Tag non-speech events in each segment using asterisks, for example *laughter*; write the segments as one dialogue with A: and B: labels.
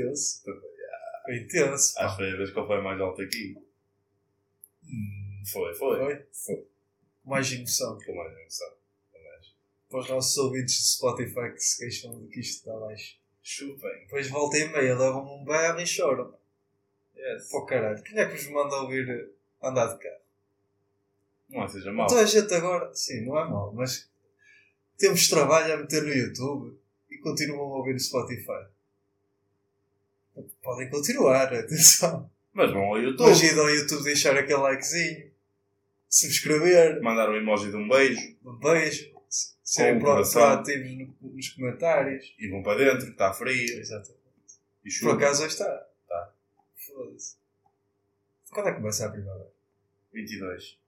A: Intenso. Foi intenso. pá.
B: Acho que foi a vez que ele foi mais alto aqui. Foi, foi.
A: Foi? Foi. Mais emoção.
B: Com mais emoção.
A: Para os nossos ouvintes de Spotify que se queixam de que isto está baixo.
B: Chupem.
A: Depois volta e meia, levam um berro e choram.
B: Yes.
A: Pô caralho, quem é que vos manda ouvir eh, andar de carro?
B: Não é seja mal.
A: Toda a gente agora, sim, não é mal, mas temos trabalho a meter no YouTube e continuam a ouvir no Spotify. Podem continuar, *laughs* atenção.
B: Mas vão ao YouTube.
A: Ir ao YouTube deixar aquele likezinho, subscrever,
B: Mandar um emoji de um beijo
A: um beijo, serem pro-
B: coração.
A: proativos no- nos comentários.
B: e vão para dentro, que está frio.
A: Exatamente.
B: E
A: Por
B: chuva.
A: acaso hoje está.
B: Tá.
A: Foda-se. Quando é que começa a primavera?
B: 22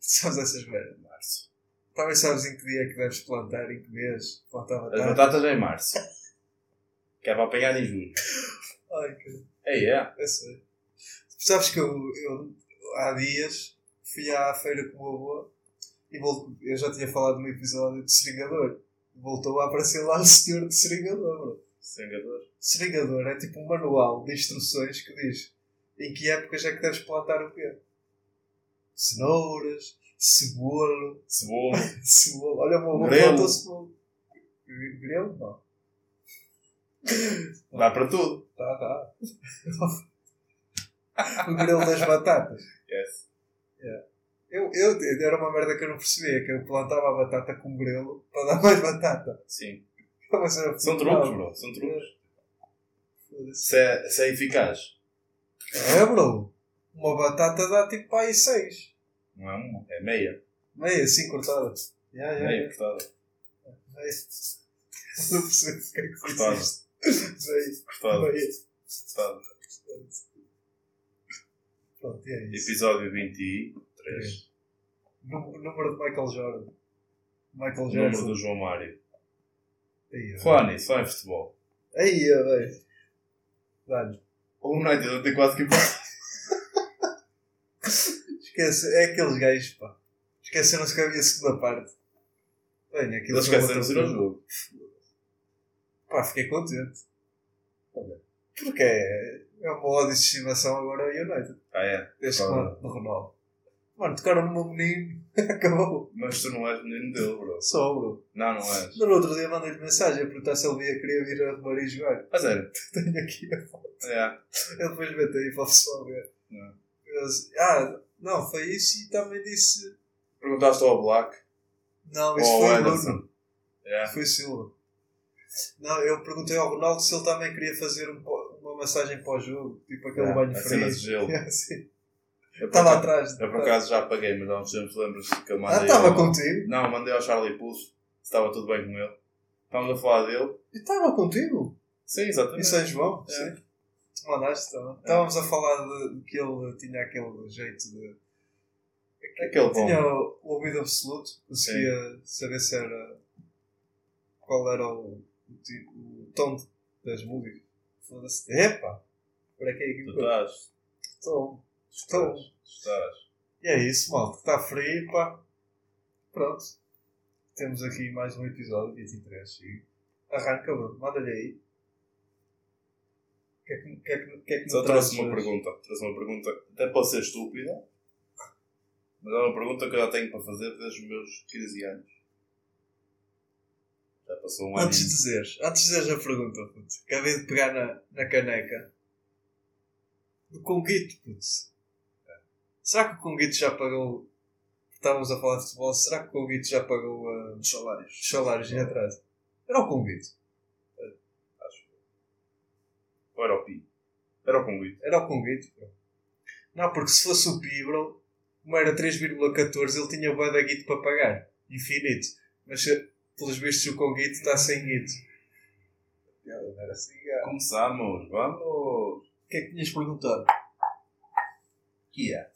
A: Sabes essas merdas?
B: março.
A: Talvez sabes em que dia é que deves plantar, em que mês, plantar
B: As
A: batata.
B: batatas é em março. *laughs* que é para apanhar em junho.
A: Ai, cara,
B: É, é.
A: eu sei. Sabes que eu, eu há dias fui à feira com o avô e vol- eu já tinha falado no episódio de seringador. Voltou a aparecer lá o senhor de seringador, bro.
B: Sengador.
A: Seringador é tipo um manual de instruções que diz em que épocas é que deves plantar o quê? Cenouras, cebola,
B: Cebola. *laughs*
A: cebola. Olha, o meu avô plantou cebola. Grelo? Não.
B: Dá para tudo.
A: Tá, tá. o grelo das batatas.
B: Yes.
A: Eu, eu, era uma merda que eu não percebia, que eu plantava a batata com grelo para dar mais batata.
B: Sim. São truques, bro. São truques. Se é, se é eficaz.
A: É, bro. Uma batata dá tipo para aí seis.
B: Não é uma. É meia.
A: Meia, assim cortada. Yeah, yeah,
B: Meia
A: yeah.
B: cortada.
A: Meia. Não percebo o que é que
B: Cortada.
A: Isto. Meia.
B: Cortada.
A: Meia.
B: Cortada.
A: Pronto, é isso.
B: Episódio 23.
A: Nú- Número de Michael Jordan. Michael
B: Número
A: Jackson.
B: do João Mário. Nisso, só em futebol.
A: Aí, velho. Dá-lhe.
B: O United não tem quase que. *laughs*
A: Esquece, é aqueles gajos, pá. Esqueceram-se que havia segunda parte. Bem, aquilo
B: Eles
A: foi
B: esqueceram de ir
A: outra
B: ao
A: coisa.
B: jogo.
A: Pá, fiquei contente. Porque é, é uma ódio de estimação agora ao United.
B: Ah, é.
A: Desde
B: Claro.
A: do Ronaldo. Mano, tocaram no meu menino. *laughs* Acabou.
B: Mas tu não és menino dele, bro.
A: Só, bro.
B: Não, não és.
A: No outro dia mandei-lhe mensagem a perguntar se ele ia querer vir a Romaria jogar.
B: A sério. *laughs*
A: Tenho aqui a foto.
B: É.
A: Ele depois mete aí para o pessoal ver.
B: Não.
A: Eu disse, ah, não, foi isso e também disse.
B: Perguntaste ao Black
A: Não, isso foi o Bruno.
B: Ederson. É.
A: Foi Silva. Não, eu perguntei ao Ronaldo se ele também queria fazer um uma massagem para o jogo, tipo aquele
B: É,
A: banho frio.
B: cena de gelo.
A: É, *laughs* sim.
B: Eu
A: Estava
B: acaso-
A: atrás.
B: Eu por acaso já apaguei, mas há uns tempos lembras que eu
A: Ah,
B: mandei.
A: estava
B: ao...
A: contigo?
B: Não, mandei ao Charlie Pulso se estava tudo bem com ele. Estávamos a falar dele.
A: Eu estava contigo?
B: Sim, exatamente.
A: São João?
B: É.
A: Sim. Tu mandaste também. Estávamos a falar de, de que ele tinha aquele jeito de.
B: Aquele bom.
A: Tinha o o ouvido absoluto, conseguia saber se era. qual era o, o, ti- o tom das músicas. Foda-se. Epa! Por aqui, aqui,
B: Tu
A: por
B: estás. Estás.
A: Tom.
B: Estás.
A: E é isso, malta. Está frio, pá. Pronto. Temos aqui mais um episódio, 23. E arranca. Manda-lhe aí. O que é que, que, é que, que, é que
B: Só trouxe uma pergunta. Trouxe uma pergunta. Até pode ser estúpida. Mas é uma pergunta que eu já tenho para fazer desde os meus 15 anos. Já passou um ano.
A: Antes de dizeres, antes de dizeres a pergunta, puto, acabei de pegar na, na caneca do Conguito, putz. Será que o Conguito já pagou? Estávamos a falar de futebol, será que o Conguito já pagou uh, os salários? Os salários em atraso? Era o Conguito.
B: Acho. Ou era o Pi? Era o Conguito.
A: Era o Conguito, bro. Não, porque se fosse o Pi, bro, como era 3,14, ele tinha bué da guito para pagar. Infinito. Mas, pelos vistos, o Conguito está sem guito. Era assim.
B: Começamos. Vamos.
A: O que é que tinhas perguntado?
B: Que é?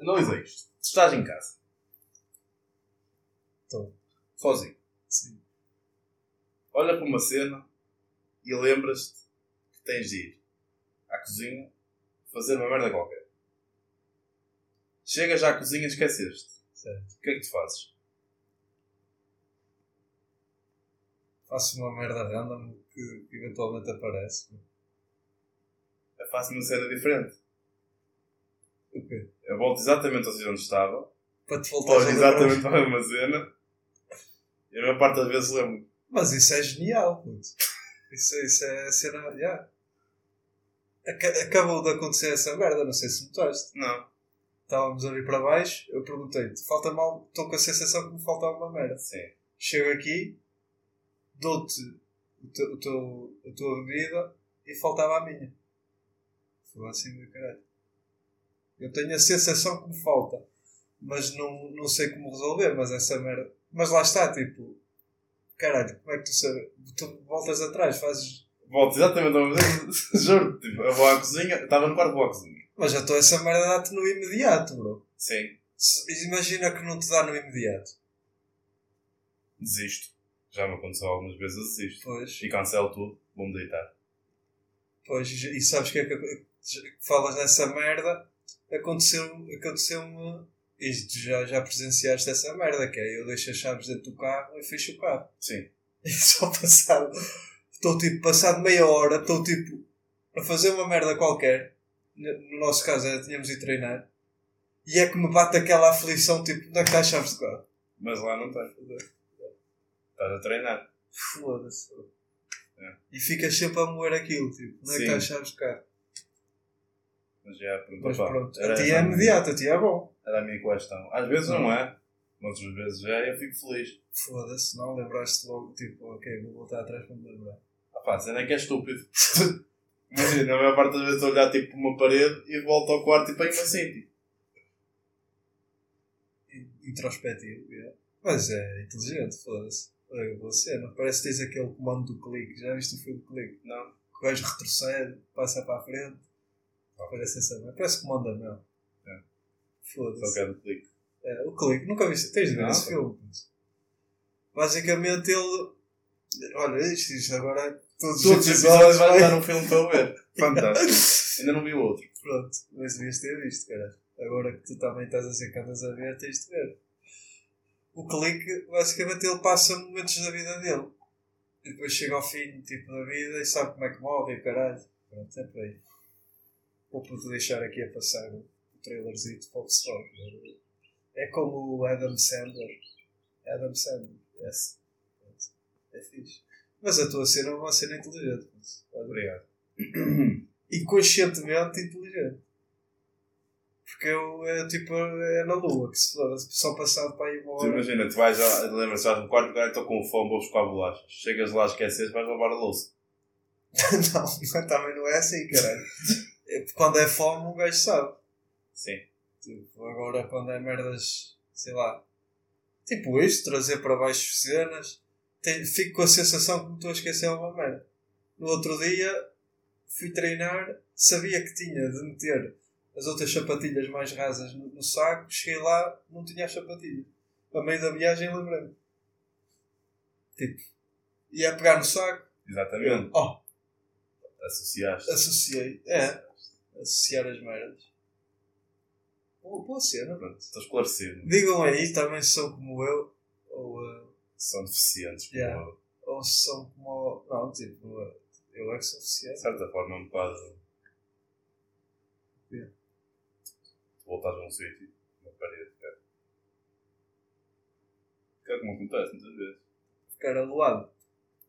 B: Analisa isto. Tu estás em casa.
A: Estou.
B: Sozinho.
A: Sim.
B: Olha para uma cena e lembras-te que tens de ir à cozinha fazer uma merda qualquer. Chegas à cozinha e esqueceste.
A: Certo.
B: O que é que tu fazes?
A: Faço uma merda random que, que eventualmente aparece.
B: Eu faço uma cena diferente.
A: O quê?
B: Eu volto exatamente ao sítio onde estava.
A: Para te voltar
B: Volto exatamente para a mesma cena. E a maior parte das vezes lembro.
A: Mas isso é genial, puto. Isso, isso é cena. Yeah. Aca- Acabou de acontecer essa merda, não sei se notaste.
B: Não.
A: Estávamos a vir para baixo, eu perguntei-te, falta mal, estou com a sensação que me falta alguma merda.
B: Sim.
A: Chego aqui, dou-te o teu, a tua bebida e faltava a minha. Foi assim do caralho. Eu tenho a sensação que me falta, mas não, não sei como resolver, mas essa merda. Mas lá está, tipo, caralho, como é que tu sabes? Tu voltas atrás, fazes.
B: Volto exatamente ao mesmo. Juro. Tipo, eu vou à cozinha. Estava no quarto, vou à cozinha.
A: Mas já estou essa merda dá-te no imediato, bro.
B: Sim.
A: Se- Imagina que não te dá no imediato.
B: Desisto. Já me aconteceu algumas vezes, eu desisto.
A: Pois.
B: E cancelo tudo. Vou-me deitar.
A: Pois, e sabes que é que falas nessa merda? Aconteceu- Aconteceu-me. Isto já, já presenciaste essa merda, que é eu deixo as chaves dentro do carro e fecho o carro.
B: Sim. *laughs*
A: E só passado. Estou tipo, passado meia hora, estou tipo a fazer uma merda qualquer. No no nosso caso era tínhamos ido treinar. E é que me bate aquela aflição, tipo, onde é que está as chaves do carro?
B: Mas lá não tem. Estás a treinar.
A: Foda-se.
B: É.
A: E ficas sempre a moer aquilo, tipo, onde é que
B: Sim.
A: está as chaves do carro?
B: Mas já, pronto.
A: Mas pronto, a ti é
B: a
A: imediato, a ti é bom.
B: Era a minha questão. Às vezes não é. Mas outras vezes é e eu fico feliz.
A: Foda-se, não lembraste logo, tipo, ok, vou voltar atrás para me lembrar.
B: Ah pá, a cena é que é estúpido. *laughs* Imagina, a maior parte das vezes a olhar tipo para uma parede e volto ao quarto e ponho-me assim. Tipo.
A: In- Introspectivo, yeah. Mas é inteligente, foda-se. Boa cena. Parece que tens aquele comando do clique. Já viste o filme do clique?
B: Não.
A: O gajo retrocede, passa para a frente. Parece essa merda. Parece comando não.
B: É.
A: Foda-se.
B: quero um clique.
A: É, o clique, nunca viste? Tens de ver
B: Não,
A: esse filme. Basicamente ele. Olha, isto, isto agora. Todos,
B: Todos os episódios vai dar um filme para ver. *laughs* Fantástico. Ainda não vi o outro.
A: Pronto, mas devias ter visto, cara. Agora que tu também estás a ser que andas a ver, tens de ver. O clique, basicamente, ele passa momentos da vida dele. E depois chega ao fim tipo, da vida e sabe como é que morre e caralho. Pronto, é por aí. Vou poder deixar aqui a passar o trailerzito para o pessoal. É como o Adam Sandler. Adam Sandler, yes. É fixe. Mas a tua cena é uma cena inteligente. mas,
B: Obrigado.
A: inconscientemente inteligente. Porque eu, é tipo, é na lua, que se foda, só passado para
B: Tu
A: hora.
B: imagina, tu vais, a- lembras-te, vais no quarto, cara, estou com fome, vou buscar bolachas. Chegas lá, esqueces, vais lavar a louça. *laughs*
A: não, mas também não é assim, caralho. *laughs* É, Quando é fome, um gajo sabe.
B: Sim.
A: Tipo, agora quando é merdas, sei lá. Tipo isto, trazer para baixo cenas. Tem- fico com a sensação que me estou a esquecer uma merda. No outro dia, fui treinar, sabia que tinha de meter as outras sapatilhas mais rasas no, no saco, cheguei lá, não tinha as sapatilhas. A meio da viagem lembrei-me. Tipo, ia pegar no saco,
B: Exatamente.
A: oh,
B: Associaste.
A: associei. É, associar as merdas. Boa, boa cena.
B: Pronto, estou esclarecido.
A: Digam aí, também são como eu, ou, eh,
B: São deficientes. como
A: Yeah.
B: eu.
A: ou são como. Não, tipo, eh, eu é que sou
B: De
A: deficiente.
B: certa forma, é um bocado.
A: Yeah.
B: Tu voltas a um sítio, uma parede, cara. Que é como acontece muitas vezes.
A: Ficar aloado.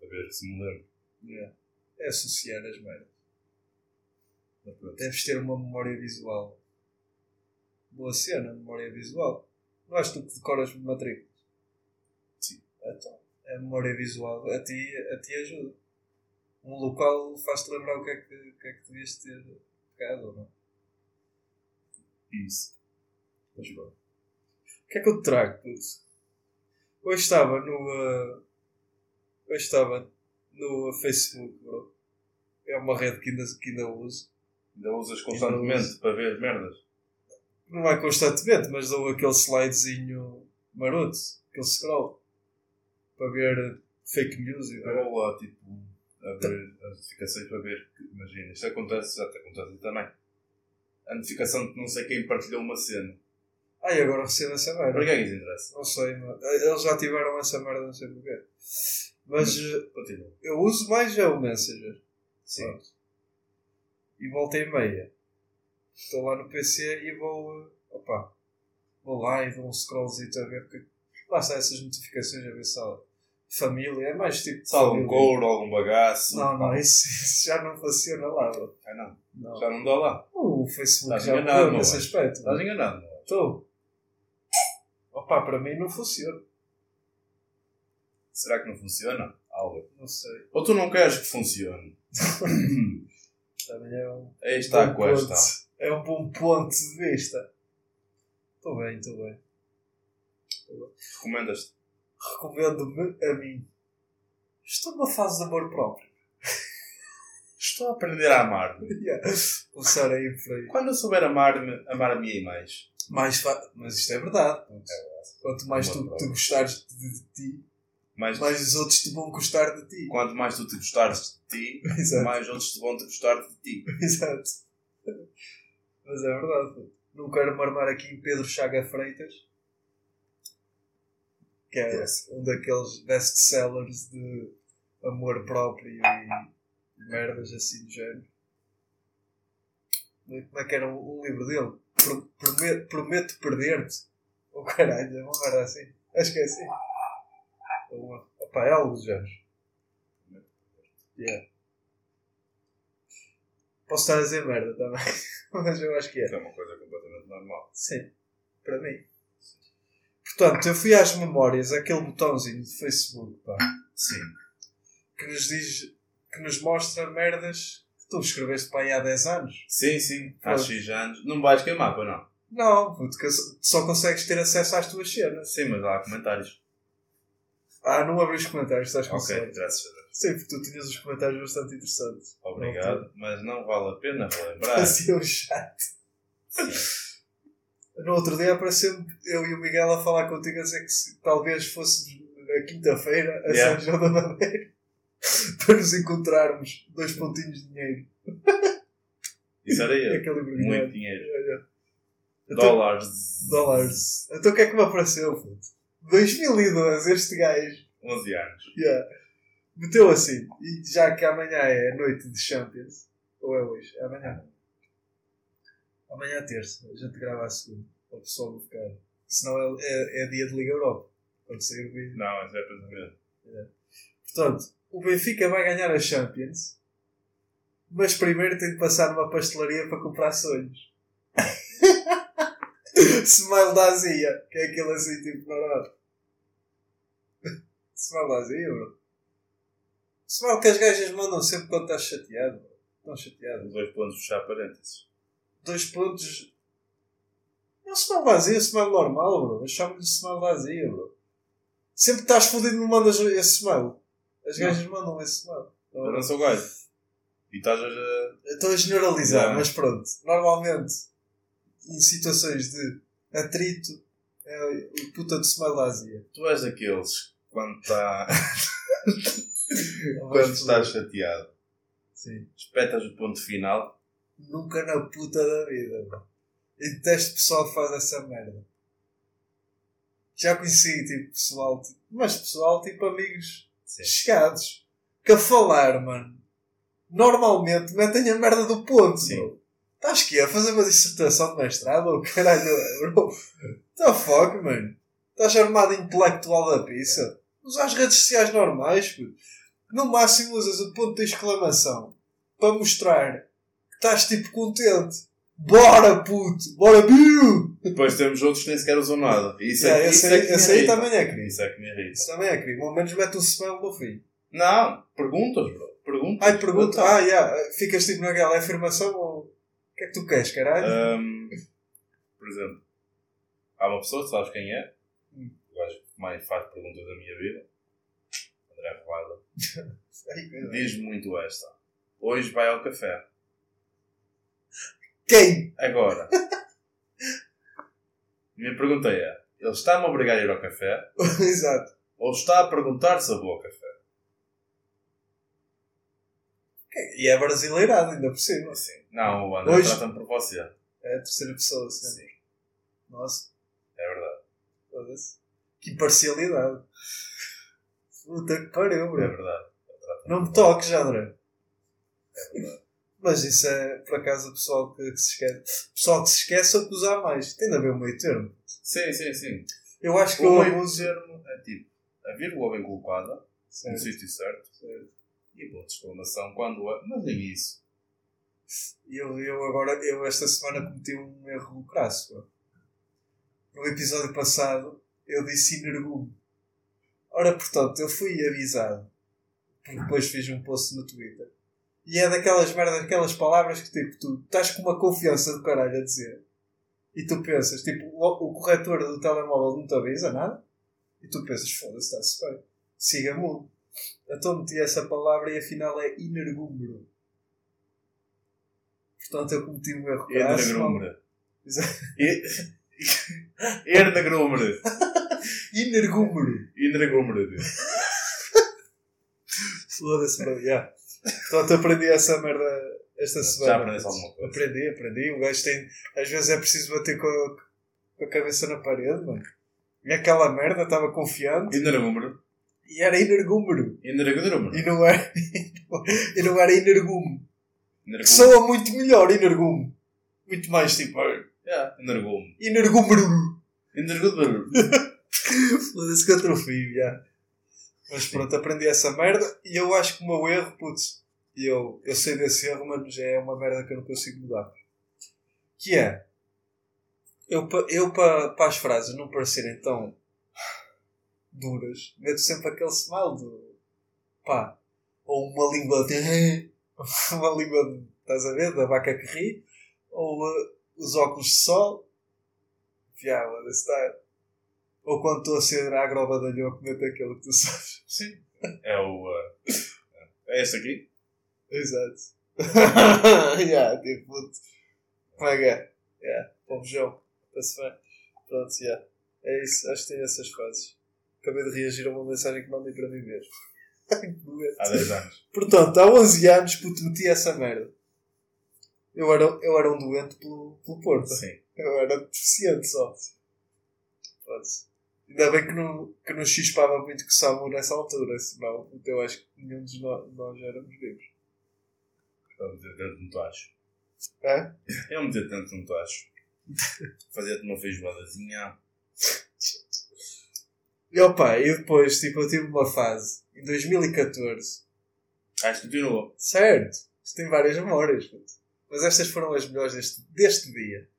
B: A ver se me lembro.
A: Yeah. É associar as merdas.
B: Mas pronto.
A: Deves ter uma memória visual. Boa cena, memória visual. Não és tu que decoras matrículas?
B: Sim.
A: Então, a memória visual a ti, a ti ajuda. Um local faz-te lembrar o que é que, que, é que devias ter pegado ou não.
B: Isso.
A: Mas pronto. O que é que eu te trago, puto? Hoje estava no. uh, hoje estava no Facebook, bro. É uma rede que ainda, que ainda uso.
B: Ainda usas constantemente
A: uso.
B: para ver merdas.
A: Não é constantemente, mas dou aquele slidezinho maroto, aquele scroll. Para ver fake news e
B: vou lá, tipo, a ver as notificações para ver imagina, isto acontece, já te acontece também. A notificação de que não sei quem partilhou uma cena.
A: Ai, agora recebo essa merda.
B: Para que é que isso interessa?
A: Não sei, mas eles já tiveram essa merda, não sei porquê. Mas eh,
B: Continua.
A: eu uso mais é o Messenger.
B: Sim.
A: Pronto. E volta e meia. Estou lá no PC e vou. eh, Opa, vou lá e dou um scrollzito a ver porque. Lá está essas notificações a ver se há família. É mais tipo.
B: há algum couro, algum bagaço.
A: Não, não, isso, *laughs* isso já não funciona lá. bro.
B: Ah, não.
A: Não.
B: Já não dá lá.
A: O Facebook
B: Estás
A: já
B: enganado,
A: nesse aspecto.
B: Estás enganado.
A: Estou. Opa, para mim não funciona.
B: Será que não funciona? Albert.
A: Não sei.
B: Ou tu não queres que funcione? *coughs*
A: Também é um.
B: Aí está a
A: bom ponto.
B: questão.
A: É um bom ponto de vista. Estou bem, estou bem.
B: Recomendas-te?
A: Recomendo-me a mim. Estou numa fase de amor próprio. *laughs*
B: Estou a aprender a amar-me.
A: Yeah. Começar aí por aí.
B: Quando eu souber amar-me, amar-me aí mais.
A: Mais fa... Mas isto é verdade. Quanto mais tu te gostares de, de ti,
B: Mais,
A: mais os outros te vão gostar de ti.
B: Quanto mais tu te gostares de ti, *laughs*
A: Exato.
B: mais outros te vão te gostar de ti.
A: Exato. Mas é verdade. Não quero marmar aqui em Pedro Chaga Freitas, que é
B: Yes.
A: um daqueles best-sellers de amor próprio e merdas assim do género. Como é que era um, um livro dele? Pro- Prometo, prometo perder-te. Oh caralho, é uma merda assim. Acho que é assim. Ou, opa, é algo do género. Yeah. Posso estar a dizer merda também, *laughs* mas eu acho que é.
B: É uma coisa completamente normal.
A: Sim, para mim. Portanto, eu fui às memórias, aquele botãozinho de Facebook, pá,
B: Sim.
A: que nos diz, que nos mostra merdas que tu escreveste para aí há 10 anos.
B: Sim, sim. Há
A: Pronto.
B: X anos. Não vais queimar, pois não?
A: Não, puto, que só consegues ter acesso às tuas cenas.
B: Sim, mas há comentários.
A: Ah, não abri os comentários, estás com
B: Ok,
A: sorte.
B: graças a Deus.
A: Sim, porque tu tinhas os comentários bastante interessantes.
B: Obrigado. Mas não vale a pena relembrar.
A: Parecia chato.
B: Sim.
A: No outro dia apareceu eu e o Miguel a falar contigo a dizer que se, talvez fosse na quinta-feira a
B: Yeah.
A: São João da Madeira *laughs* para nos encontrarmos dois pontinhos de dinheiro.
B: Isso era eu.
A: Aquele
B: Muito
A: brilhante.
B: dinheiro.
A: Então,
B: Dólares.
A: dólares. Então o que é que me apareceu? Puto? 2012, este gajo
B: 11 anos.
A: yeah, meteu assim. E já que amanhã é noite de Champions, ou é hoje? É amanhã. Amanhã é terça, a gente grava a segunda. Para o pessoal não ficar. Senão é, é, é dia de Liga Europa. Quando sair o vídeo.
B: Não, isso é pensamento.
A: Portanto, o Benfica vai ganhar a Champions, mas primeiro tem de passar numa pastelaria para comprar sonhos. *laughs* Smile da Azia, que é aquele assim tipo normal. *laughs* Smile da Azia, bro. Smile que as gajas mandam sempre quando estás chateado, bro. Estão chateadas.
B: Os dois pontos fechar parênteses.
A: Dois pontos. É um smile da Azia, smile normal, bro. Eu chamo-lhe smile da Azia, bro. Sempre que estás fodido, não mandas esse smile. As
B: Não.
A: gajas mandam esse smile.
B: Eu não sou gajo. E estás a.
A: Estou a generalizar,
B: Yeah.
A: mas pronto. Normalmente, em situações de atrito, é o puta de smile da Azia.
B: Tu és daqueles quando está. *laughs* quando estás chateado.
A: Sim.
B: Espetas o ponto final.
A: Nunca na puta da vida, bro. Eu detesto pessoal que faz essa merda. Já conheci, tipo, pessoal, tipo, mas pessoal, tipo, amigos
B: Sim.
A: chegados, que a falar, mano, normalmente metem a merda do ponto,
B: Sim.
A: Estás que a fazer uma dissertação de mestrado ou caralho, bro? The fuck, mano? Estás armado intelectual da pizza? Usa as redes sociais normais, puto. No máximo usas o ponto de exclamação para mostrar estás tipo contente. Bora, puto! Bora, Bill!
B: Depois temos outros que nem sequer usam nada. Isso é,
A: esse
B: isso
A: aí-
B: é que
A: esse aí
B: irrita.
A: também é crime.
B: Isso é que me irrita.
A: Isso também é crime. Ao menos mete um smile no fim.
B: Não, perguntas, bro. Perguntas.
A: Ai, pergunta. Ah, yeah. Ficas tipo naquela é afirmação ou. O que é que tu queres, caralho?
B: Ahm, por exemplo, há uma pessoa, tu sabes quem é?
A: Hum.
B: O gajo que mais faz perguntas da minha vida. André Rolada.
A: Caralho. *laughs*
B: Diz-me muito esta. Hoje vai ao café.
A: Quem?
B: Agora. *laughs* Minha pergunta é: ele está-me a obrigar a ir ao café *laughs*
A: Exato.
B: ou está a perguntar se eu vou ao café?
A: E é brasileirado, ainda por cima.
B: Sim. Não, o André
A: Hoje-
B: trata-me por você.
A: É a terceira pessoa, sempre.
B: Sim,
A: Nossa,
B: é verdade.
A: Que imparcialidade. Puta que pariu,
B: É
A: bro.
B: verdade.
A: Não me toques, André.
B: É verdade.
A: Mas isso é, por acaso, o pessoal que, que se esquece. O pessoal que se esquece é o que usar mais. Tem de haver um meio termo.
B: Sim, sim, sim.
A: Eu acho que
B: O meio termo é tipo a vírgula bem colocada, no sítio certo,
A: Certo.
B: e ponto de exclamação quando é. Mas nem isso.
A: Eu, eu agora, eu esta semana cometi um erro crasso. No episódio passado, eu disse energume. Ora, portanto, eu fui avisado. Porque depois fiz um post no Twitter. E é daquelas merdas, aquelas palavras que tipo, tu estás com uma confiança do caralho a dizer. E tu pensas, tipo, o, o corretor do telemóvel não te avisa nada. E tu pensas, foda-se, está-se bem. Siga mudo. Então meti essa palavra e afinal é energúmero. Portanto, eu cometi um erro.
B: Ernagrumre. Ernagrumre.
A: Energúmero. *laughs*
B: Ernagrumre.
A: Foda-se. Yeah. Portanto, aprendi essa merda esta semana.
B: Já aprendeste alguma coisa?
A: Aprendi, aprendi. O gajo tem. Às vezes é preciso bater com a, com a cabeça na parede, mano. E aquela merda estava confiante
B: Ernagrumre.
A: e era energúmero.
B: Ernagrumre.
A: E não era. *laughs* e não era energume. Que
B: Ernagrumre.
A: soa muito melhor, energume. Muito mais tipo.
B: Yeah.
A: Energúmero.
B: Ernagrumre.
A: Foda-se que atrofio, já. Mas pronto, aprendi essa merda e eu acho que o meu erro, putz, eu, eu sei desse erro, mas já é uma merda que eu não consigo mudar. Que é, eu, pa- eu para as frases não parecerem tão duras, meto sempre aquele smile do pá, ou uma língua de *laughs* uma língua, de- estás a ver, da vaca que ri, ou uh, os óculos de sol, piada style. Ou quando estou a ser agrobadalhou, meto aquele que tu sabes.
B: Sim. É o. uh, é este aqui?
A: Exato. *laughs* yeah, tipo, puto. Paga. Yeah, pobjão. Está-se bem. Pronto, yeah. É isso, acho que tem essas fases. Acabei de reagir a uma mensagem que mandei para mim mesmo. *laughs* Que.
B: Há 10 anos.
A: Portanto, há 11 anos, puto, meti essa merda. Eu era, eu era um doente pelo, pelo Porto.
B: Sim.
A: Eu era deficiente só. Pronto. Ainda bem que não, que não chispava muito que Samu nessa altura, senão eu acho que nenhum de nós, nós éramos vivos.
B: Eu meter dentro de um tacho.
A: É?
B: Eu meter dentro de um tacho. *laughs* Fazia-te uma feijoadazinha.
A: E opa, e depois, tipo, eu tive uma fase, em 2014,
B: Acho que continuou.
A: certo, isto tem várias memórias, mas estas foram as melhores deste, deste dia.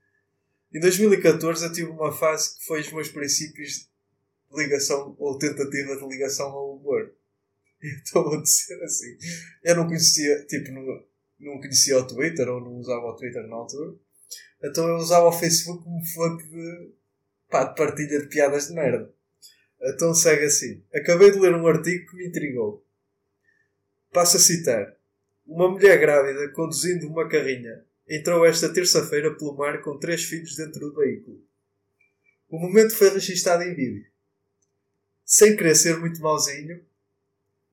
A: Em 2014 eu tive uma fase que foi os meus princípios ligação, ou tentativa de ligação ao humor. *laughs* Então vou dizer assim, eu não conhecia, tipo, não, não conhecia o Twitter, ou não usava o Twitter na altura, então eu usava o Facebook como fonte de, pá, de partilha de piadas de merda. Então segue assim. Acabei de ler um artigo que me intrigou. Passo a citar. Uma mulher grávida conduzindo uma carrinha entrou esta terça-feira pelo mar com três filhos dentro do veículo. O momento foi registado em vídeo. Sem querer ser muito mauzinho,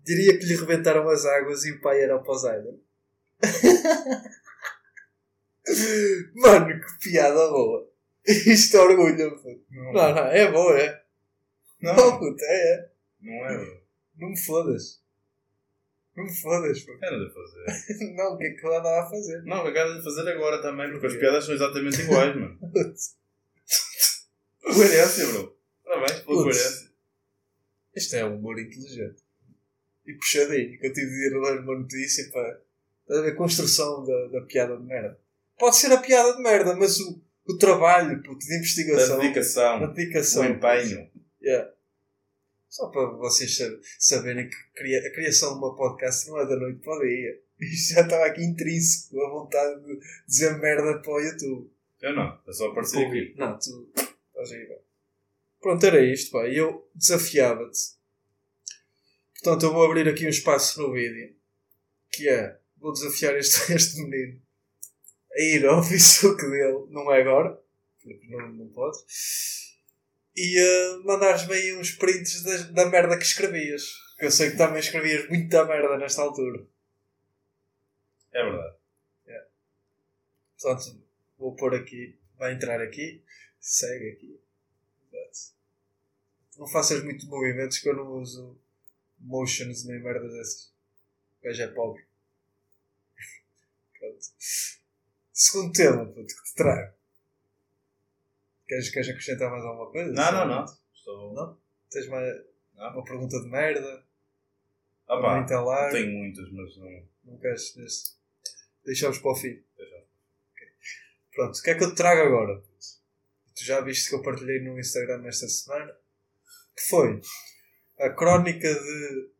A: diria que lhe rebentaram as águas e o pai era o Poseidon. *laughs* Mano, que piada boa. Isto orgulha, puto.
B: Não,
A: Não, não, é boa, é. Não,
B: não,
A: puto, é, é.
B: não é.
A: Não me fodas. Não me fodas, pô.
B: Era de fazer.
A: Não, o que é que eu andava a fazer?
B: Não, eu acabo de fazer agora também, porque as piadas são exatamente iguais, mano. *laughs* Coerência, bro. Parabéns pela coerência.
A: Isto é um humor inteligente. E puxadinho, que eu tive de ir ler uma notícia para. Estás a ver? Construção da, da piada de merda. Pode ser a piada de merda, mas o, o trabalho puto, de
B: Da
A: investigação.
B: dedicação,
A: a dedicação.
B: o empenho.
A: Yeah. Só para vocês sa- saberem que a criação de uma podcast não é da noite para o dia. *laughs* Isto já estava aqui intrínseco, a vontade de dizer merda para o YouTube.
B: Eu não, eu só apareci aqui.
A: Não, tu estás aí, bem. Pronto, era isto, pá. E eu desafiava-te. Portanto, eu vou abrir aqui um espaço no vídeo. Que é, vou desafiar este, *laughs* este menino a ir ao Facebook dele. Não é agora, porque não, não pode. E uh, mandares-me aí uns prints da, da merda que escrevias. Que eu sei que também escrevias muita merda nesta altura.
B: É verdade.
A: Portanto, vou pôr aqui, vai entrar aqui, segue aqui. Não faças muito movimentos que eu não uso motions nem merdas dessas. O gajo é pobre. Pronto. Segundo tema, puto, que te trago. Queres, queres acrescentar mais alguma coisa?
B: Não, não, não. Estou...
A: Não? Tens mais
B: Não.
A: uma pergunta de merda?
B: Ah, pá,
A: alarme?
B: tenho muitas, mas não.
A: Não queres desse? deixamos para o fim?
B: Deixa.
A: Pronto, o que é que eu te trago agora? Tu já viste que eu partilhei no Instagram esta semana? Que foi a crónica de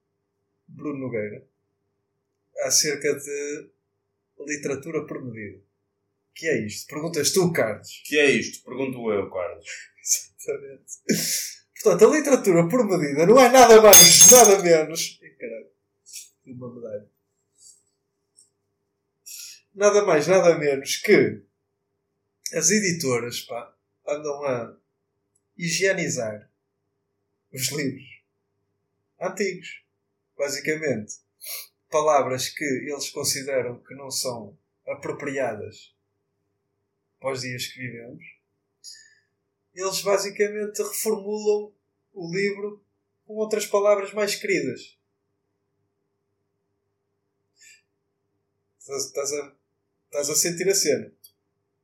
A: Bruno Nogueira acerca de literatura por medida. Que é isto? Perguntas tu, Carlos.
B: que é isto? Pergunto eu, Carlos. *laughs*
A: Exatamente. Portanto, a literatura por medida não é nada mais, nada menos. Caralho. Uma medalha. Nada mais, nada menos que as editoras pá, andam a higienizar os livros antigos. Basicamente, palavras que eles consideram que não são apropriadas para os dias que vivemos eles basicamente reformulam o livro com outras palavras mais queridas. Estás, a, estás a sentir a cena.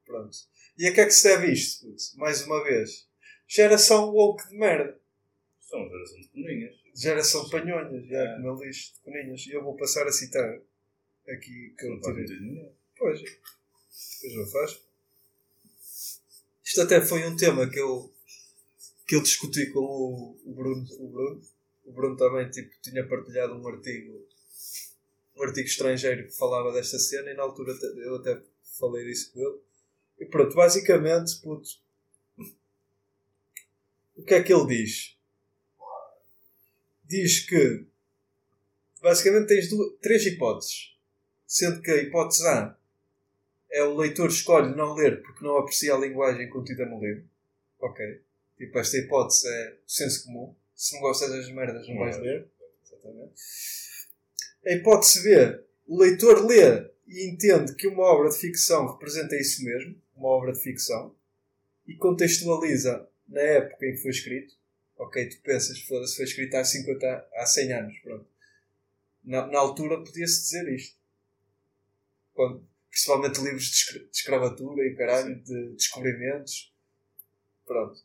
A: Pronto. E a que é que se deve isto? Mais uma vez. Geração woke de merda.
B: São uma geração de coninhas.
A: Geração panhonhas. Já,
B: É.
A: como eu disse, de coninhas. E eu vou passar a citar aqui que eu tirei.
B: dinheiro.
A: Pois. Pois não faz. Isto até foi um tema que eu, que eu discuti com o, o Bruno. O Bruno, o Bruno também tipo, tinha partilhado um artigo um artigo estrangeiro que falava desta cena e na altura eu até falei disso com ele. E pronto, basicamente, puto, o que é que ele diz? Diz que basicamente tens duas, três hipóteses. Sendo que a hipótese A é o leitor escolhe não ler porque não aprecia a linguagem contida no livro. Ok. Tipo, esta hipótese é senso comum. Se não gostas das merdas, não
B: Não
A: vais
B: vais.
A: ler. Exatamente. A hipótese B, o leitor lê e entende que uma obra de ficção representa isso mesmo, uma obra de ficção, e contextualiza na época em que foi escrito. Ok, tu pensas, foda-se, foi escrito há 50, há 100 anos, pronto. Na, na altura podia-se dizer isto. Quando, principalmente livros de, de escravatura e caralho, de descobrimentos. Pronto.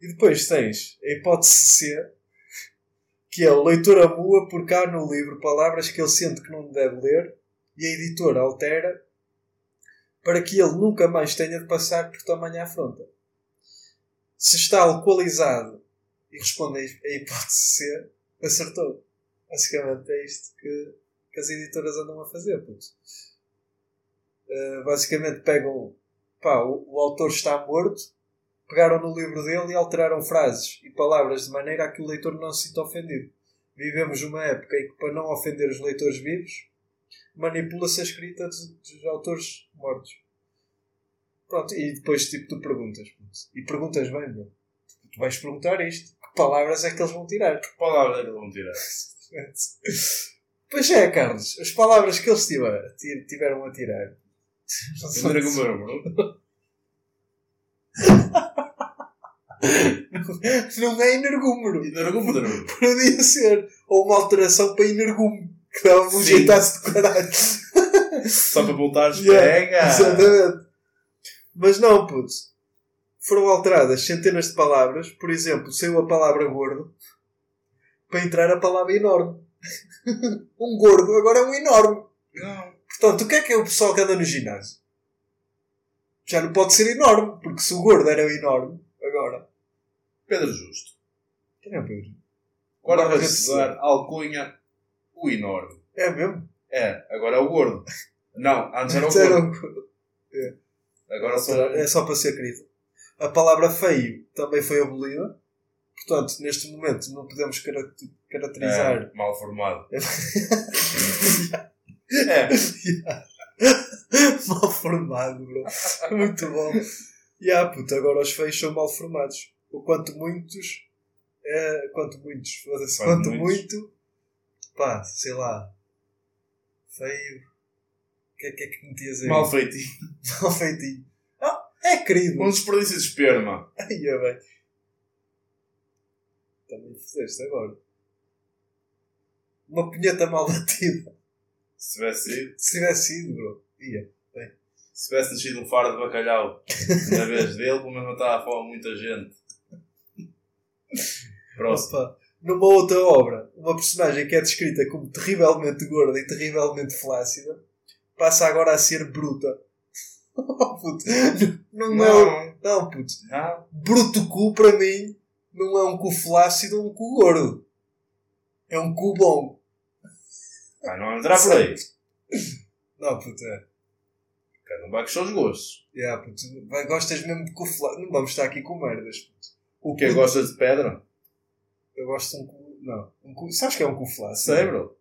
A: E depois tens a hipótese C, que é o leitor amua porque há no livro palavras que ele sente que não deve ler e a editora altera para que ele nunca mais tenha de passar por tamanha afronta. Se está alcoolizado e responde a hipótese C, acertou. Basicamente é isto que, que as editoras andam a fazer. Uh, basicamente pegam pá, o, o autor está morto, pegaram no livro dele e alteraram frases e palavras de maneira a que o leitor não se sinta ofendido. Vivemos uma época em que, para não ofender os leitores vivos, manipula-se a escrita dos, dos autores mortos. Pronto, e depois tipo tu perguntas. E perguntas bem, bro. Tu vais perguntar isto. Que palavras é que eles vão tirar?
B: Que palavra é que vão tirar? *laughs*
A: Pois é, Carlos. As palavras que eles tiveram, ti- tiveram a tirar.
B: Eu *laughs* não
A: é energúmero.
B: E não era com o bro.
A: Podia ser. Ou uma alteração para energúmero. Que dava um jeitaço de caralho.
B: Só para voltares, *laughs*
A: Yeah,
B: pega!
A: Exatamente. Mas não, putz. Foram alteradas centenas de palavras. Por exemplo, saiu a palavra gordo para entrar a palavra enorme. *laughs* um gordo agora é um enorme.
B: Não.
A: Portanto, o que é que é o pessoal que anda no ginásio? Já não pode ser enorme, porque se o gordo era enorme, agora.
B: Pedro Justo.
A: Quem é o Pedro?
B: Agora vai-se dar alcunha o enorme.
A: É mesmo?
B: É, agora é o gordo. Não, antes era o gordo.
A: o gordo.
B: Agora só
A: É só para ser querido. A palavra feio também foi abolida. Portanto, neste momento não podemos cara- caracterizar.
B: é, mal formado. *laughs* É, *laughs*
A: mal formado, bro. Muito bom. E ah, puto, agora os feios são mal formados. O quanto muitos. É, quanto muitos, foda-se.
B: Quanto
A: Quanto, muito. Pá, sei lá. Feio. O que é que é que metias aí?
B: mal feitinho. *laughs*
A: Mal feitinho. Ah, é querido.
B: Um desperdício de esperma.
A: Ai, é bem. Também fizeste agora. Uma punheta mal batida.
B: Se tivesse sido,
A: Se tivesse sido, bro. Ia.
B: se tivesse nascido um faro de bacalhau na vez dele, pelo menos matava a fome muita gente. Próximo.
A: Opa. Numa outra obra, uma personagem que é descrita como terrivelmente gorda e terrivelmente flácida passa agora a ser bruta. *laughs* Oh, puto. Não, não, é. o- Não, puto.
B: Não.
A: Bruto cu, para mim, não é um cu flácido ou um cu gordo. É um cu bom.
B: Ah, não entrar por aí. *laughs*
A: Não, puto, é.
B: Cada um vai com os seus gostos.
A: Yeah, puto. Vai- Gostas mesmo de cu flácido. Não vamos estar aqui com merdas, puto. O
B: que é
A: cu-
B: gosta de pedra?
A: Eu gosto de um cu. Não. Um cu... Sabes que é um cu flácido?
B: Sei, bro.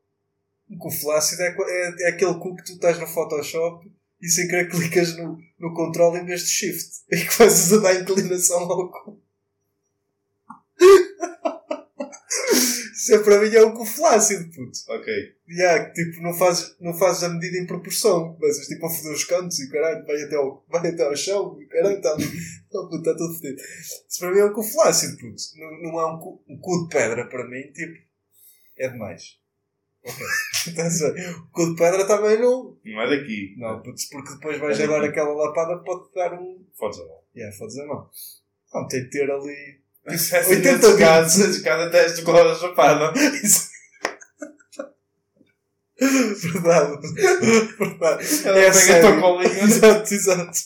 A: Um cu flácido é, é, é aquele cu que tu estás no Photoshop e sem querer clicas no, no controle em vez de shift. *laughs* E que fazes a dar inclinação ao cu. Isso é para mim é um cu flácido, puto.
B: Ok.
A: Yeah, tipo, não fazes, não fazes a medida em proporção. Começas tipo a foder os cantos e caralho, vai até ao, vai até ao chão e caralho, está ali. Oh, *laughs* puto, está tudo fodido. Isso para mim é um cu flácido, puto. Não, não é um cu, um cu de pedra para mim, tipo, é demais. Ok. Estás a ver? O cu de pedra também não.
B: Não é daqui.
A: Não, putz, porque depois vais a dar aquela lapada, pode dar um.
B: Fodes a mão.
A: Yeah, fodes a mão. Não, tem de ter ali.
B: Tivesse
A: 80
B: 80 casos, cada teste com a chapada. *laughs*
A: Verdade. Verdade.
B: Ela
A: É
B: pega a tua colinha.
A: Exato, exato.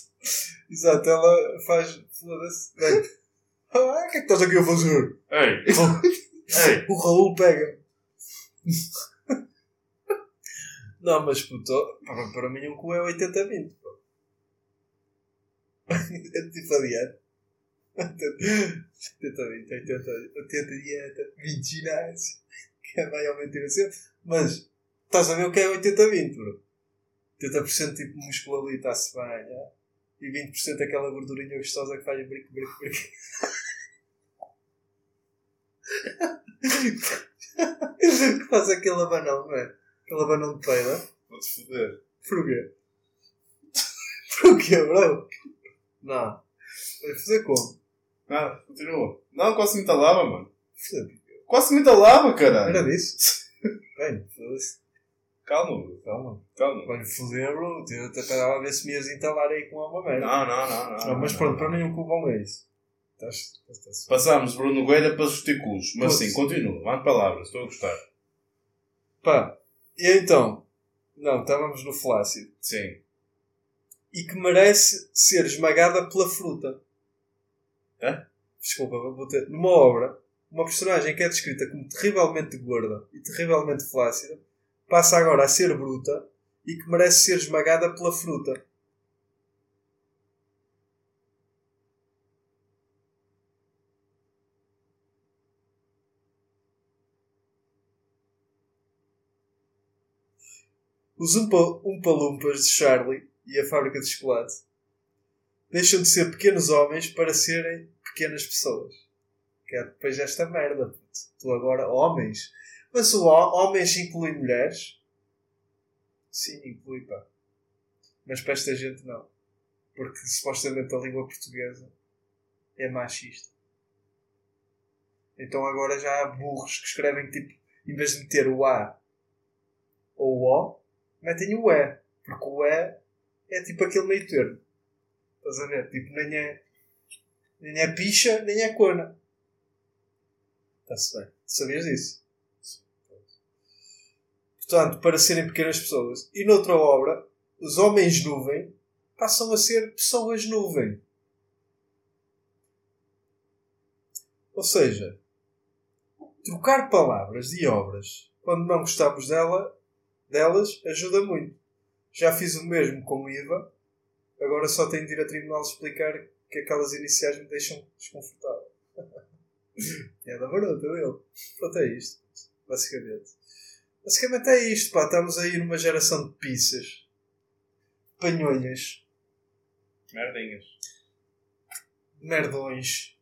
A: Exato, ela faz. Foda-se. Ah, o que é que estás aqui a fazer?
B: Ei! *laughs* Ei!
A: O Raul pega. Não, mas puto, para, para mim um cu é 80-20. pô. *laughs* É tipo adiante. 80-20, 80, 80 dieta, 20 ginásio. Que é maior mentira Mas estás a ver o que é 80-20, bro? 80% tipo músculo ali está-se bem, já. E 20% aquela gordurinha gostosa que faz brico, brico, brico. *laughs* que faz aquele abanão, não é? Aquele abanão de peila.
B: Vou-te foder.
A: Porquê? *laughs* Porquê, bro? Não. Vai fazer como?
B: Ah, continua. Não, quase me talava, mano.
A: Fazer
B: Quase me talava, caralho.
A: Era disso? *laughs* Bem, foda-se.
B: Calma, bro.
A: Calma.
B: Calma.
A: Vai foder, bro. Eu até estava a ver se me ias entalar aí com uma merda.
B: Não, não, não, não.
A: Não, mas pronto, para mim um cubão é isso. Estás. estás- estás-
B: Passámos Bruno Gueira para os testículos. Mas
A: Putz.
B: sim, continua. Mande palavras. Estou a gostar.
A: Pá, e então? Não, estávamos no flácido.
B: Sim.
A: E que merece ser esmagada pela fruta.
B: Hã?
A: Desculpa, vou ter. Numa obra, uma personagem que é descrita como terrivelmente gorda e terrivelmente flácida passa agora a ser bruta e que merece ser esmagada pela fruta. Os Umpa- Umpa-Lumpas de Charlie e a fábrica de chocolate deixam de ser pequenos homens para serem pequenas pessoas. Que é depois desta merda. puto. Tu agora, homens. Mas o ho- homens inclui mulheres? Sim, inclui, pá. Mas para esta gente não. Porque supostamente a língua portuguesa é machista. Então agora já há burros que escrevem tipo, em vez de meter o A ou o O, metem o E. Porque o E é tipo aquele meio termo. Estás a ver? Tipo, nem é, nem é picha, nem é cona. Está-se bem. Sabias disso? Portanto, para serem pequenas pessoas. E noutra obra, os homens nuvem passam a ser pessoas nuvem. Ou seja, trocar palavras e obras quando não gostamos dela, delas ajuda muito. Já fiz o mesmo com o IVA, agora só tenho de ir a tribunal explicar que aquelas iniciais me deixam desconfortável. *laughs* é da barota dele. Pronto, é isto. Basicamente. Basicamente é isto, pá. Estamos aí numa geração de pizzas. Panhonhas.
B: Merdinhas.
A: Merdões.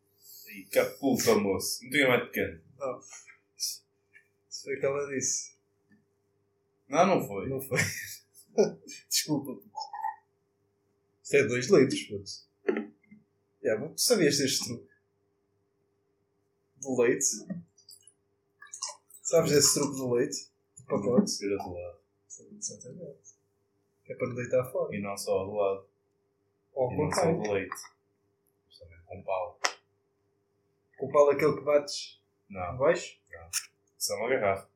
B: E capulta, moço. Não tinha mais pequeno.
A: Não. Isso foi o que ela disse.
B: Não, não foi.
A: Não foi. *laughs* Desculpa. Isto é 2 litros, putz. Yeah, mas tu sabias deste truque? Do leite? Sabes desse truque do leite? pacote.
B: Vira do lado.
A: Exatamente. É para não deitar fora.
B: E não só do lado.
A: Ou
B: e
A: com
B: não só do leite. Mas também com pau.
A: Com o pau aquele que bates
B: Não.
A: abaixo.
B: Isso é uma garrafa.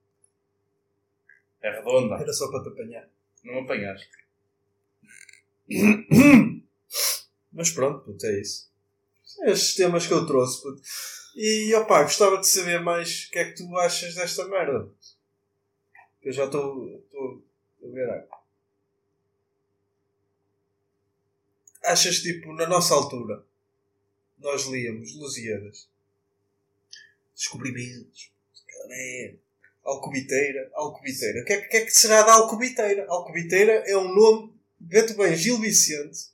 B: É redonda.
A: Era só para te apanhar.
B: Não apanhaste.
A: Mas pronto, puto, é isso. São estes temas que eu trouxe, puto. E opá, gostava de saber mais o que é que tu achas desta merda. Eu já estou estou a ver. ah. Achas tipo, na nossa altura, nós líamos Lusíadas, descobrimentos, caralho, Alcobiteira, Alcobiteira. O que é, que- é que será da Alcobiteira? Alcobiteira é um nome, vê-te bem, Gil Vicente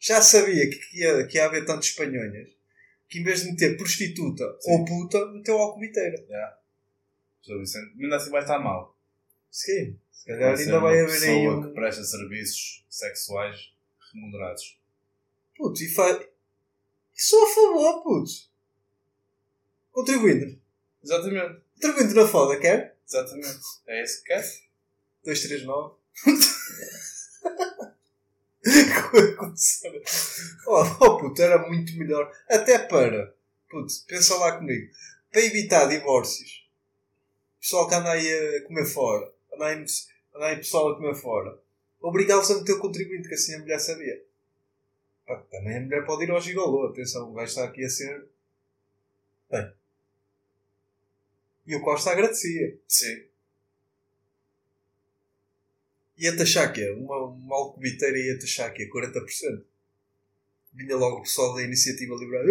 A: já sabia que, que, ia, que ia haver tantos espanhonhas que em vez de meter prostituta
B: Sim.
A: ou puta, meteu alcobiteira.
B: Sr. Vicente. Mas ainda assim vai estar mal.
A: Sim, se calhar
B: ser
A: ainda vai
B: uma
A: haver aí
B: pessoa
A: um.
B: que presta serviços sexuais remunerados.
A: Puto, e faz. Sou a favor, puto. Contribuindo.
B: Exatamente.
A: Contribuindo na foda, quer?
B: Exatamente. É esse que quer.
A: 239. Começar- oh, oh puto, era muito melhor. Até para. Puto, pensa lá comigo. Para evitar divórcios. Pessoal que anda aí a comer fora. Anda aí, anda aí pessoal a comer fora. Obrigá-los a meter o contribuinte, que assim a mulher sabia. Pá, também a mulher pode ir ao gigolô. Atenção, o gajo está aqui a ser. Bem. E o Costa agradecia.
B: Sim.
A: Ia taxar que Uma, uma alcobiteira ia taxar que 40%. Vinha logo o pessoal da iniciativa liberal.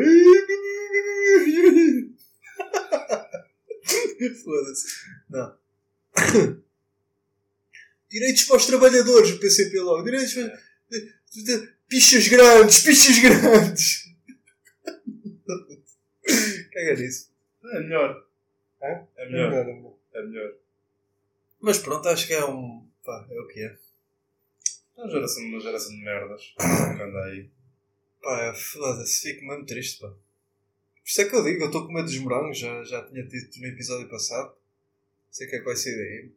A: Foda-se. Não. Direitos para os trabalhadores, o PCP logo. Direitos para. Pichas grandes, pichas grandes. Caga nisso.
B: É melhor.
A: É?
B: É melhor.
A: melhor, é melhor.
B: É melhor.
A: Mas pronto, acho que é um. Pá, é o que é.
B: É uma geração, uma geração de merdas. que *coughs* anda aí.
A: Pá, foda-se, fico mesmo triste, pá. Por isso é que eu digo, eu estou com medo dos morangos, já, já tinha dito no episódio passado. Sei o que é que vai sair daí.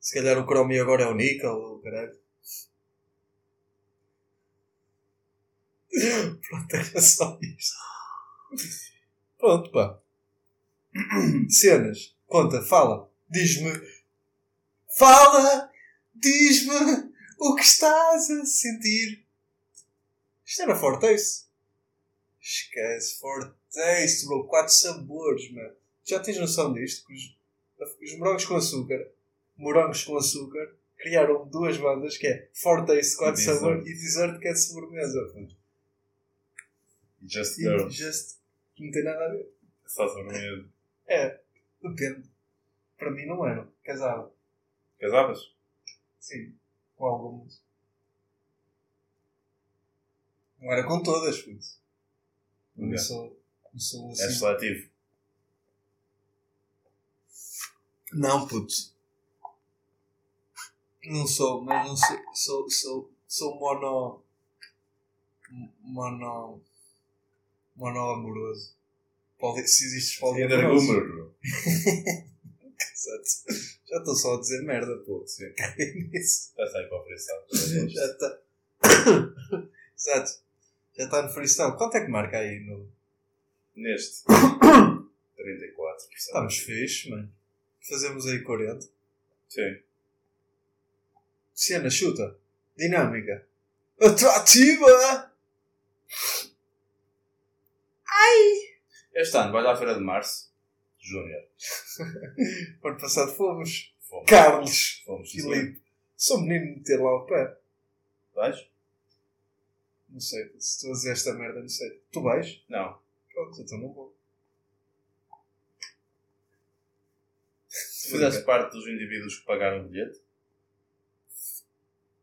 A: Se calhar o Chromie agora é o Nickel, ou caralho. *coughs* Pronto, era só isto. Pronto, pá. Cenas. Conta, fala. Diz-me. Fala! Diz-me o que estás a sentir. Isto era Fortaste. Esquece, Fortaste, bro. Quatro sabores, mano. Já tens noção disto? Que os, os morangos com açúcar, morangos com açúcar, criaram duas bandas que é Fortaste, quatro
B: E
A: sabores e Dessert que é de sobremesa.
B: Just
A: E just não tem nada a ver.
B: Só sobremesa.
A: É, depende. Para mim não era. Casava.
B: Casavas?
A: Sim. Com algumas. Não era com todas, puto.
B: Ok.
A: Não sou, não sou assim.
B: És seletivo.
A: Não, puto. Não sou, mas não sou. Sou, sou, sou mono. Mono. Mono amoroso. Poli, se existe poliamoroso.
B: Energúmero.
A: Exato. *laughs* Já estou só a dizer merda, pô.
B: Sim.
A: Caguei *laughs* nisso.
B: Já sai para a freestyle.
A: Já está. Exato. Já está no freestyle. Quanto é que marca aí no.
B: Neste. *coughs* 34.
A: Estamos fixe, mano. Fazemos aí 40.
B: Sim.
A: Cena, chuta. Dinâmica. Atrativa!
B: Este ano vais à Feira de Março. Júnior. *laughs*
A: Ano passado fomos.
B: Fomos.
A: Carlos.
B: Fomos.
A: Filipe. Sou menino de meter lá o pé.
B: Vais?
A: Não sei. Se estou a dizer esta merda, não sei. Tu vais?
B: Não.
A: Pronto, então não vou.
B: Tu fizeste parte dos indivíduos que pagaram o bilhete?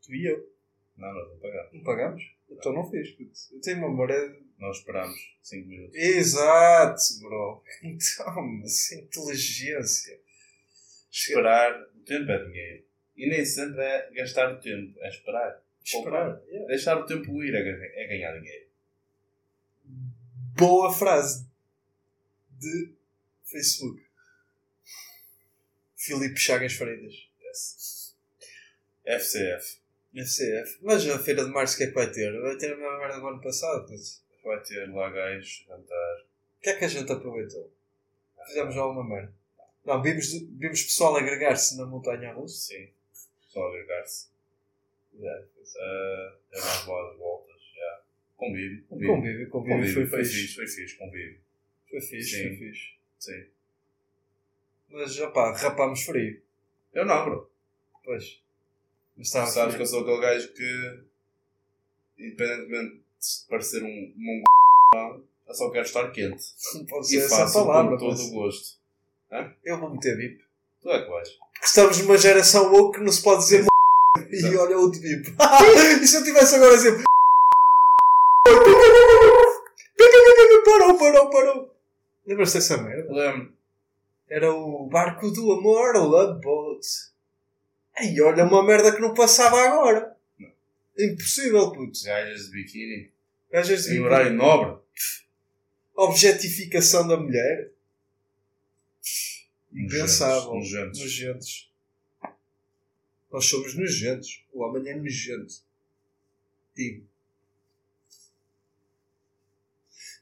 A: Tu e eu.
B: Não, nós não pagamos.
A: Não pagamos? Então não fiz. Eu tenho uma memória.
B: Nós esperámos 5 minutos.
A: Exato, bro. *laughs* Então, mas inteligência.
B: Esperar. O tempo é dinheiro. E nem sempre é gastar o tempo. É esperar.
A: Esperar. Yeah.
B: Deixar o tempo ir é ganhar- é ganhar dinheiro.
A: Boa frase de Facebook. Filipe Chagas Freitas.
B: Yes. FCF.
A: FCF. Mas a Feira de Março o que é que vai ter? Vai ter a mesma merda do ano passado. Mas...
B: Vai ter lá gajos a cantar.
A: O que é que a gente aproveitou? Fizemos alguma merda. Não, vimos, vimos pessoal agregar-se na montanha russa.
B: Sim. Só agregar-se.
A: Yeah.
B: Uh, é mais boas voltas. Yeah. Convívio.
A: Convívio, convívio, foi,
B: foi
A: fixe.
B: fixe. Foi fixe, convívio.
A: Foi fixe,
B: Sim.
A: foi fixe.
B: Sim.
A: Mas, opá, rapámos frio.
B: Eu não, bro.
A: Pois. Mas estava
B: Sabes que
A: frio.
B: eu sou aquele gajo que, independentemente de parecer um mongo, eu só quero estar quente.
A: Não *laughs* pode
B: E
A: ser essa
B: faço
A: palavra.
B: com todo o gosto.
A: Eu vou meter bip.
B: Tu é que vais.
A: Porque estamos numa geração woke que não se pode dizer m... *laughs* E olha outro bip. *laughs* e se eu tivesse agora a dizer Parou, parou, parou. Lembras-te dessa merda?
B: Lembro.
A: Era o barco do amor, Love Boat. Ai, olha uma merda que não passava agora. Impossível, putz.
B: Gajas de biquíni.
A: Gajas de
B: Em
A: bico.
B: horário nobre.
A: Objetificação da mulher. Impensável.
B: Nojentos.
A: Nojentos. Nós somos nojentos. O homem é nojento. Digo.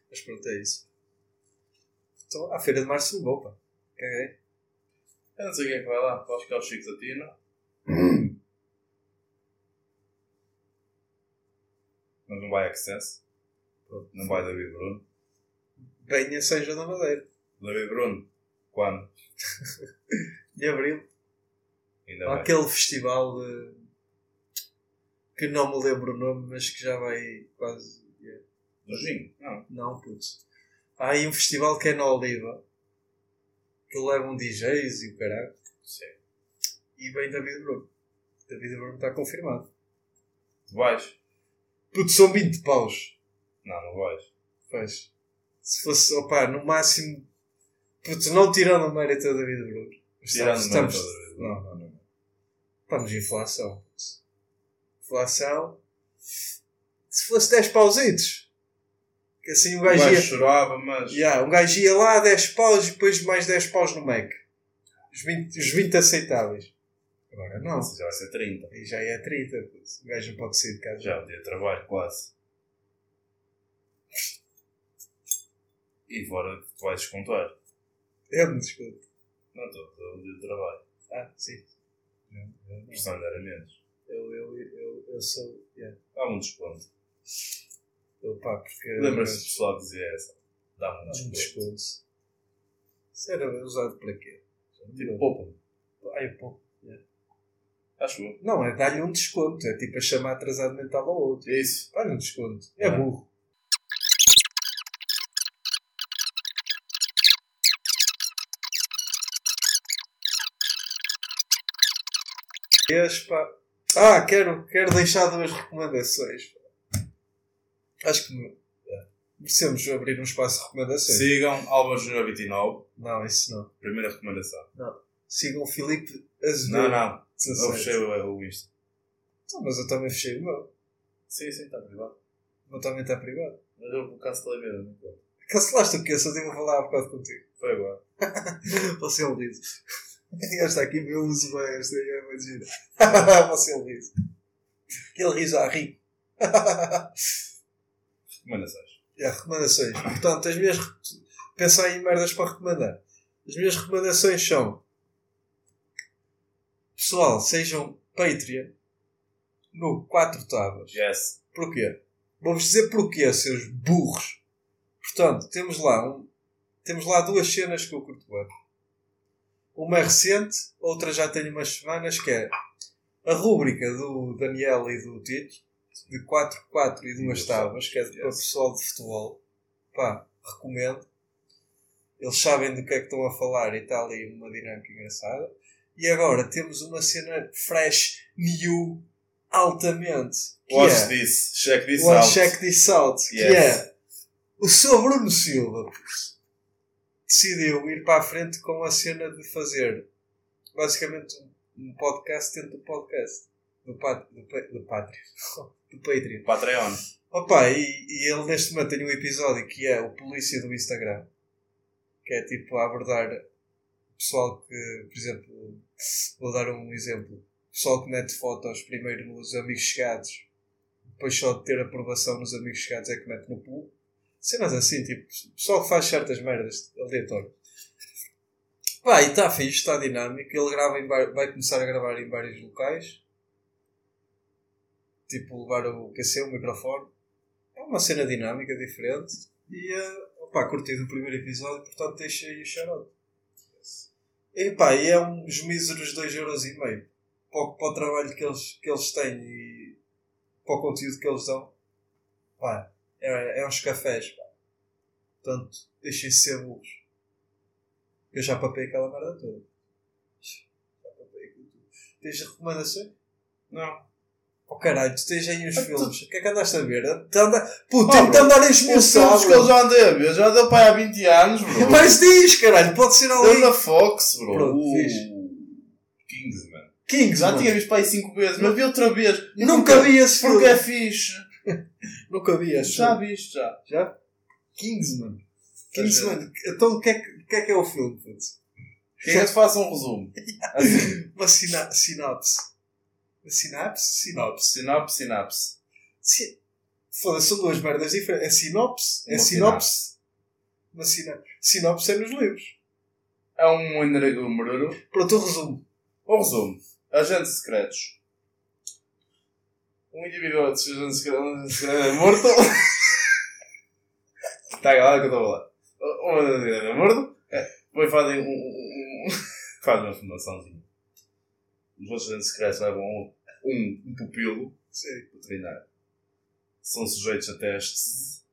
A: Mas pronto, é isso. Então, à Feira de Março não vou, pá. Caguei.
B: Eu não sei quem é que vai lá. Acho que é o Chico Satina. *coughs* Mas não vai Access.
A: Pronto.
B: Não vai David Bruno.
A: Venha seja da Madeira.
B: David Bruno. Quando? *laughs*
A: De Abril.
B: Ainda
A: aquele festival de... que não me lembro o nome, mas que já vai quase.
B: Do Ginho? Não.
A: Não, putz. Há aí um festival que é na Oliva que levam DJs e o caralho.
B: Sim.
A: E vem David Bruno. David Bruno está confirmado.
B: Tu vais?
A: Putz, são 20 paus.
B: Não, não vais.
A: Pois. Se fosse, opá, no máximo. Putz, não tirando o mérito a David Bruno.
B: Tirando
A: estamos,
B: mérito a David Bruno.
A: Não, não, não. Estamos em inflação. Inflação. Se fosse 10 pausitos. Que assim o
B: O
A: gajo ia.
B: chorava, mas.
A: Yeah, um gajo ia lá 10 paus e depois mais 10 paus no Mac. Os 20, os 20 aceitáveis. Agora não.
B: Nossa, já vai ser 30.
A: Aí já é 30. putz. O gajo não pode sair de casa.
B: Já é um dia de trabalho, quase. E fora que tu vais descontar.
A: Eu me desculpo.
B: Não estou, um dia de trabalho.
A: Ah, sim.
B: Não era menos.
A: eu, eu, eu, eu sou. Yeah.
B: Dá-me um desconto.
A: Eu, pá, porque.
B: Lembra-se do pessoal dizia essa? Dá-me um
A: Um
B: desconto.
A: desconto. Isso era usado para quê?
B: Tipo, poupa-me.
A: Ai, pô.
B: Acho eu.
A: Não, é dar-lhe um desconto. É tipo a chamar atrasado mental ao outro.
B: É isso.
A: Dá-lhe um desconto. É
B: Ah.
A: burro. Este, pá. Ah, quero, quero deixar duas recomendações. Acho que é, merecemos abrir um espaço de recomendações.
B: Sigam Alba Júnior 29.
A: Não, isso não.
B: Primeira recomendação.
A: Sigam o Filipe Azevedo.
B: Não, não. Eu
A: 17.
B: fechei o, o Insta.
A: Então, mas eu também fechei o meu.
B: Sim, sim, está privado.
A: O meu também está privado.
B: Mas eu cancelei mesmo. não conta.
A: Cancelaste o quê? Só tenho a falar há bocado contigo.
B: Foi agora. *laughs*
A: Você é um liso. *laughs* Esta aqui eu uso bem, esta aí é uma gira. *laughs* Você é um liso. Aquele riso a rir.
B: Recomendações.
A: é, recomendações. Portanto, as minhas. Pensar em merdas para recomendar. As minhas recomendações são. Pessoal, sejam Patreon no 4 tábuas.
B: Yes.
A: Porquê? Vou-vos dizer porquê, seus burros. Portanto, temos lá, um, temos lá duas cenas que eu curto bem. Uma é recente, outra já tem umas semanas, que é a rúbrica do Daniel e do Tito, de 4-4 e duas
B: Yes.
A: tábuas, que é para o pessoal de futebol. Pá, recomendo. Eles sabem do que é que estão a falar e está ali uma dinâmica engraçada. E agora temos uma cena fresh, new, altamente. Que
B: Watch
A: é,
B: this. Check this
A: One
B: out.
A: Check This Out, que
B: Yes.
A: é o Sr. Bruno Silva decidiu ir para a frente com a cena de fazer basicamente um- podcast dentro do podcast do, pat, do, pa- do Patreon. *laughs* do Patreon.
B: Patreon.
A: Opa, e, e ele neste momento tem um episódio que é o Polícia do Instagram, que é tipo a abordar pessoal que, por exemplo, vou dar um exemplo. Pessoal que mete fotos primeiro nos amigos chegados, depois só de ter aprovação nos amigos chegados é que mete no pool. Cenas assim, tipo, pessoal que faz certas merdas aleatório. Pá, e está fixe, está dinâmico. Ele grava em va- vai começar a gravar em vários locais. Tipo, levar o PC, o microfone. É uma cena dinâmica, diferente. E, uh, opá, curti do primeiro episódio, portanto deixa aí o charote. E e é uns míseros 2,5€ para, para o trabalho que eles, que eles têm e para o conteúdo que eles dão. Pá, é, é uns cafés, pá. Portanto, deixem ser burros. Eu já papei aquela merda toda. Já papei aquilo tudo. Tens recomendações?
B: Não.
A: Oh caralho, tu tens aí uns
B: Ah,
A: filmes. O que é que andaste a ver? Anda...
B: Oh,
A: tem que andar a
B: Os filmes que
A: bro.
B: já andei a ver, já deu para há 20 anos, bro. *laughs*
A: Mas diz, caralho, pode ser
B: Deu
A: alguém.
B: na Fox, bro.
A: Pronto,
B: o
A: diz.
B: Kingsman.
A: Kings,
B: Já
A: mano.
B: tinha visto para aí 5 vezes, mas vi outra vez.
A: Nunca
B: porque-
A: vi esse filme.
B: Porque é fixe. *laughs*
A: Nunca vi esse
B: Já
A: filme.
B: viste, já.
A: Já? Kingsman. Kingsman. Então o que, é que, é que é o filme, puto?
B: Quem é que faça um resumo? Assim. *laughs*
A: Uma sina sinopse. Sinapse? Sinopse.
B: Sinopse, sinapse.
A: Si Foda-se, são duas merdas diferentes. É sinopse? É
B: Uma
A: sinopse? Uma sina sinopse é nos livros.
B: É um energúmero.
A: Pronto, o resumo.
B: O resumo. Agentes secretos. Um indivíduo de agentes secretos é morto. *laughs* Está lá que eu estou a falar. Um indivíduo é morto. É. Depois fazem um, *laughs* fazem uma fundaçãozinha. Os outros agentes secretos levam um, um, pupilo
A: Sim.
B: para treinar. São sujeitos a testes.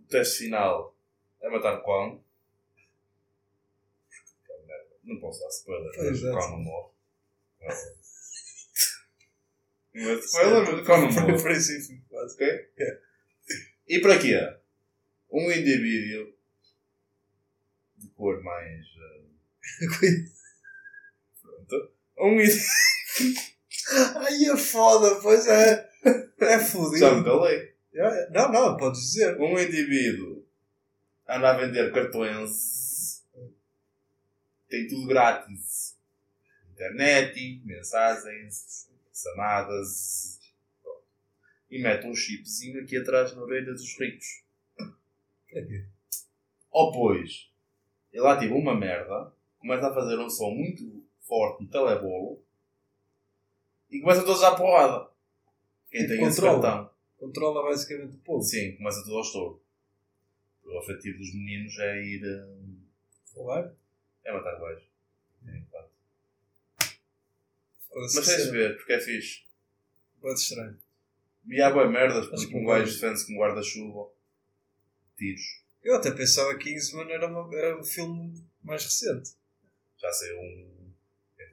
B: O teste final é matar clown. Não posso dar spoiler, mas o
A: é.
B: clown não morre. *laughs* Não é spoiler, mas o clown não
A: Por
B: morre.
A: princípio, quase.
B: Ok? E para quê? Um indivíduo de cor mais. *laughs* Pronto. Um indivíduo. *laughs*
A: Ai, é foda, pois é. É fodido.
B: Já me calei.
A: É, Não, não, podes dizer.
B: um indivíduo anda a vender cartões, tem tudo grátis. Internet, mensagens, chamadas. E mete um chipzinho aqui atrás na orelha dos ricos.
A: Para quê?
B: Ou pois, ele ativa uma merda, começa a fazer um som muito forte no telebolo e começa todos à porrada. Quem tem esse
A: controla.
B: cartão.
A: Controla basicamente o povo.
B: Sim, começa tudo ao estouro. O objetivo dos meninos é ir. hum,
A: Roubar?
B: é matar. É, claro.
A: Foda-se,
B: Mas tens de
A: cena.
B: ver, porque é fixe.
A: Pode estranho.
B: E há boas merdas, porque
A: que
B: um gajo defende-se com guarda-chuva. Tiros.
A: Eu até pensava que Kingsman era, uma, era um filme mais recente.
B: Já saiu um.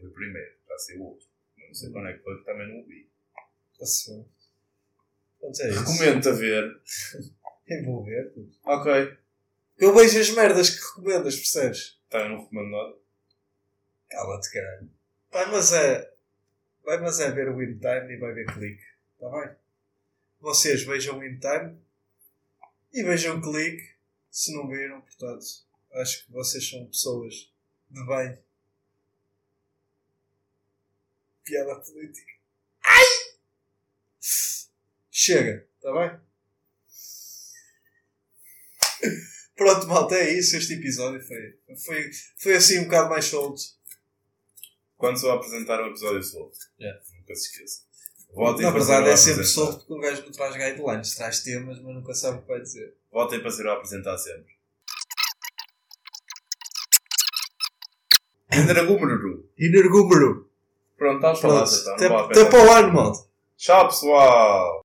B: Foi o primeiro? Já saiu outro. Não sei quando é que foi, que também não o vi.
A: Bem. Pronto, é isso.
B: Recomendo-te a ver. *laughs*
A: Envolver. tudo.
B: Ok.
A: Eu vejo as merdas que recomendas, percebes?
B: Tá, eu não recomendo nada.
A: Cala-te, caralho. Vai, mas é. Vai, mas é ver o In Time e vai ver clique. Está bem? Vocês vejam o In Time e vejam clique. Se não viram, portanto, acho que vocês são pessoas de bem. Piada política. Ai! Chega, está bem? Pronto, malta, é isso. Este episódio foi, foi, foi assim um bocado mais solto.
B: Quando se vai apresentar um episódio solto.
A: Yeah.
B: Nunca se esqueça. Votem
A: Na
B: para
A: verdade é sempre solto porque um gajo não traz guidelines, traz temas, mas nunca sabe o que vai dizer.
B: Votem para ser o apresentar sempre. Energúmero.
A: Energúmero!
B: Pronto, estamos falados
A: Pronto,
B: então.
A: até, para o ano, malta!
B: Tchau, pessoal.